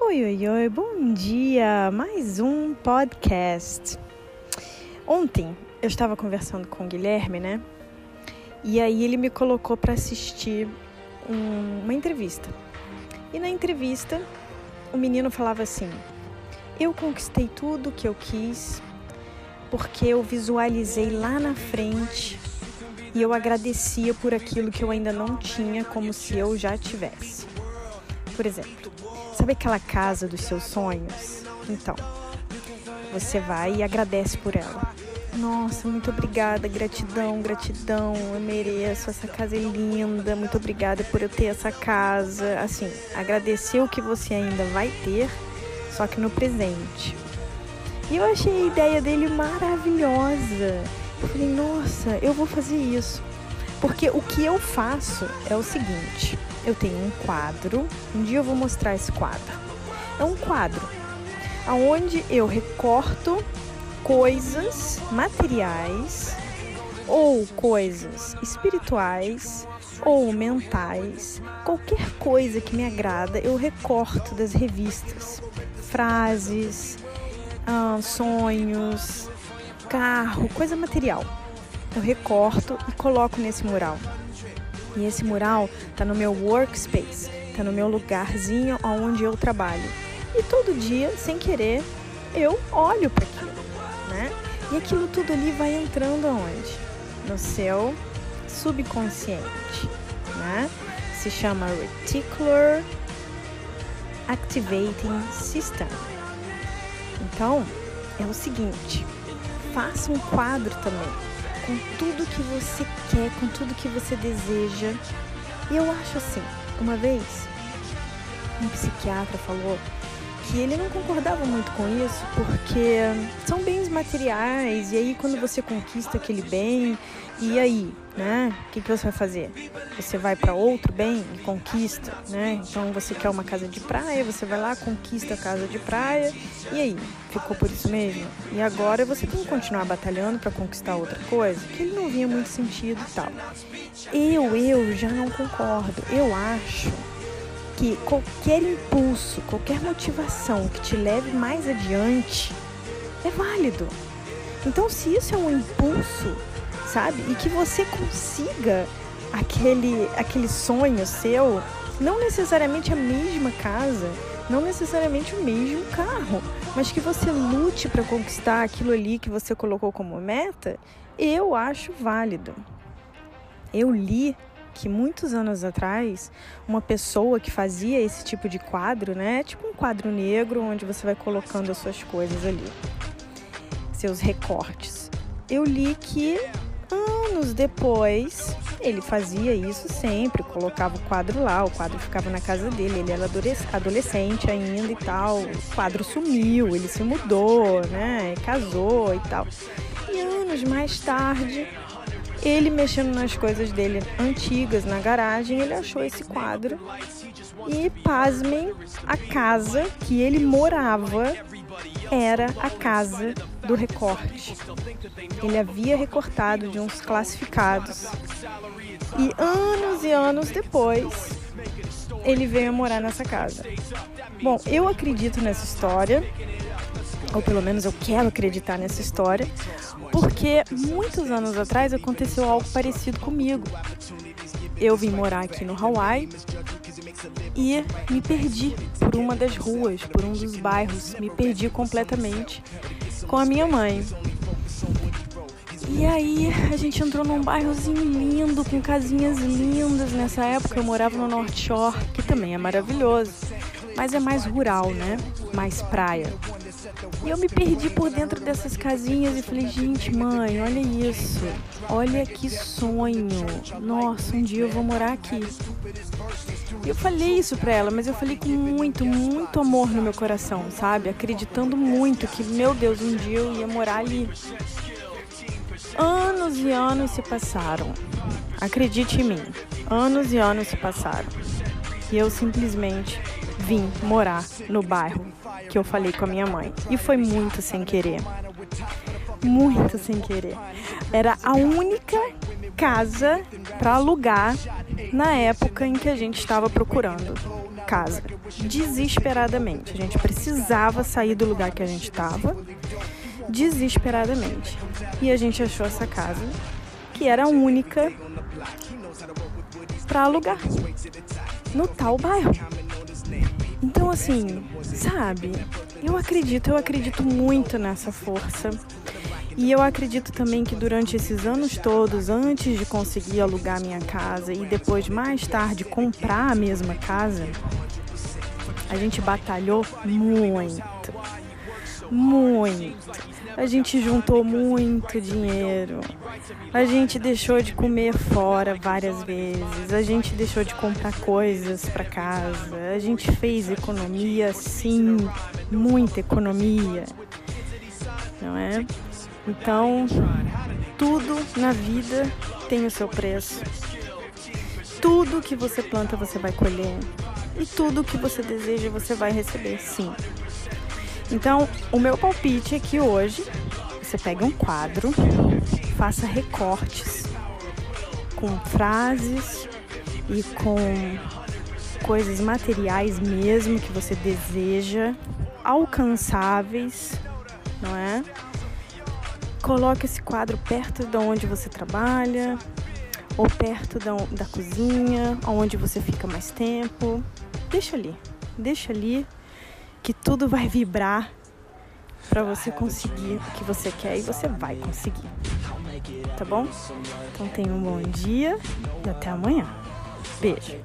Oi, oi, oi, bom dia! Mais um podcast. Ontem eu estava conversando com o Guilherme, né? E aí ele me colocou para assistir um, uma entrevista. E na entrevista o menino falava assim: Eu conquistei tudo que eu quis porque eu visualizei lá na frente e eu agradecia por aquilo que eu ainda não tinha, como se eu já tivesse. Por exemplo, sabe aquela casa dos seus sonhos? Então, você vai e agradece por ela. Nossa, muito obrigada, gratidão, gratidão, eu mereço, essa casa é linda, muito obrigada por eu ter essa casa. Assim, agradecer o que você ainda vai ter, só que no presente. E eu achei a ideia dele maravilhosa. Eu falei, nossa, eu vou fazer isso. Porque o que eu faço é o seguinte: eu tenho um quadro, um dia eu vou mostrar esse quadro. É um quadro onde eu recorto coisas materiais ou coisas espirituais ou mentais, qualquer coisa que me agrada, eu recorto das revistas, frases, ah, sonhos, carro, coisa material. Eu recorto e coloco nesse mural. E esse mural está no meu workspace, está no meu lugarzinho onde eu trabalho. E todo dia, sem querer, eu olho para aquilo, né? E aquilo tudo ali vai entrando aonde? No seu subconsciente, né? Se chama Reticular Activating System. Então, é o seguinte, faça um quadro também com tudo que você quer, com tudo que você deseja. E eu acho assim, uma vez um psiquiatra falou que ele não concordava muito com isso porque são bens materiais e aí quando você conquista aquele bem e aí, né? O que, que você vai fazer? Você vai para outro bem e conquista, né? Então você quer uma casa de praia, você vai lá, conquista a casa de praia e aí, ficou por isso mesmo? E agora você tem que continuar batalhando para conquistar outra coisa, que ele não via muito sentido e tal. Eu, eu já não concordo. Eu acho que qualquer impulso, qualquer motivação que te leve mais adiante é válido. Então, se isso é um impulso, sabe, e que você consiga aquele, aquele sonho seu, não necessariamente a mesma casa, não necessariamente o mesmo carro, mas que você lute para conquistar aquilo ali que você colocou como meta, eu acho válido. Eu li que muitos anos atrás, uma pessoa que fazia esse tipo de quadro, né? Tipo um quadro negro onde você vai colocando as suas coisas ali, seus recortes. Eu li que anos depois ele fazia isso sempre, colocava o quadro lá, o quadro ficava na casa dele, ele era adolescente ainda e tal. O quadro sumiu, ele se mudou, né? Casou e tal. E anos mais tarde, ele mexendo nas coisas dele antigas na garagem, ele achou esse quadro. E pasmem, a casa que ele morava era a casa do recorte. Ele havia recortado de uns classificados. E anos e anos depois, ele veio morar nessa casa. Bom, eu acredito nessa história, ou pelo menos eu quero acreditar nessa história, porque muitos anos atrás aconteceu algo parecido comigo. Eu vim morar aqui no Hawaii e me perdi por uma das ruas, por um dos bairros, me perdi completamente com a minha mãe. E aí a gente entrou num bairrozinho lindo, com casinhas lindas. Nessa época eu morava no North Shore, que também é maravilhoso, mas é mais rural, né? Mais praia. E eu me perdi por dentro dessas casinhas e falei, gente, mãe, olha isso. Olha que sonho. Nossa, um dia eu vou morar aqui. E eu falei isso pra ela, mas eu falei com muito, muito amor no meu coração, sabe? Acreditando muito que, meu Deus, um dia eu ia morar ali. Anos e anos se passaram. Acredite em mim. Anos e anos se passaram. E eu simplesmente vim morar no bairro que eu falei com a minha mãe. E foi muito sem querer. Muito sem querer. Era a única casa para alugar na época em que a gente estava procurando. casa, desesperadamente. A gente precisava sair do lugar que a gente estava, desesperadamente. E a gente achou essa casa, que era a única para alugar no tal bairro. Então, assim, sabe? Eu acredito, eu acredito muito nessa força. E eu acredito também que durante esses anos todos, antes de conseguir alugar minha casa e depois mais tarde comprar a mesma casa, a gente batalhou muito. Muito. A gente juntou muito dinheiro. A gente deixou de comer fora várias vezes. A gente deixou de comprar coisas para casa. A gente fez economia, sim, muita economia. Não é? Então, tudo na vida tem o seu preço. Tudo que você planta, você vai colher. E tudo que você deseja, você vai receber, sim. Então, o meu palpite é que hoje você pegue um quadro, faça recortes com frases e com coisas materiais mesmo que você deseja, alcançáveis, não é? Coloque esse quadro perto de onde você trabalha ou perto da, da cozinha, onde você fica mais tempo. Deixa ali, deixa ali que tudo vai vibrar para você conseguir o que você quer e você vai conseguir. Tá bom? Então tenha um bom dia e até amanhã. Beijo.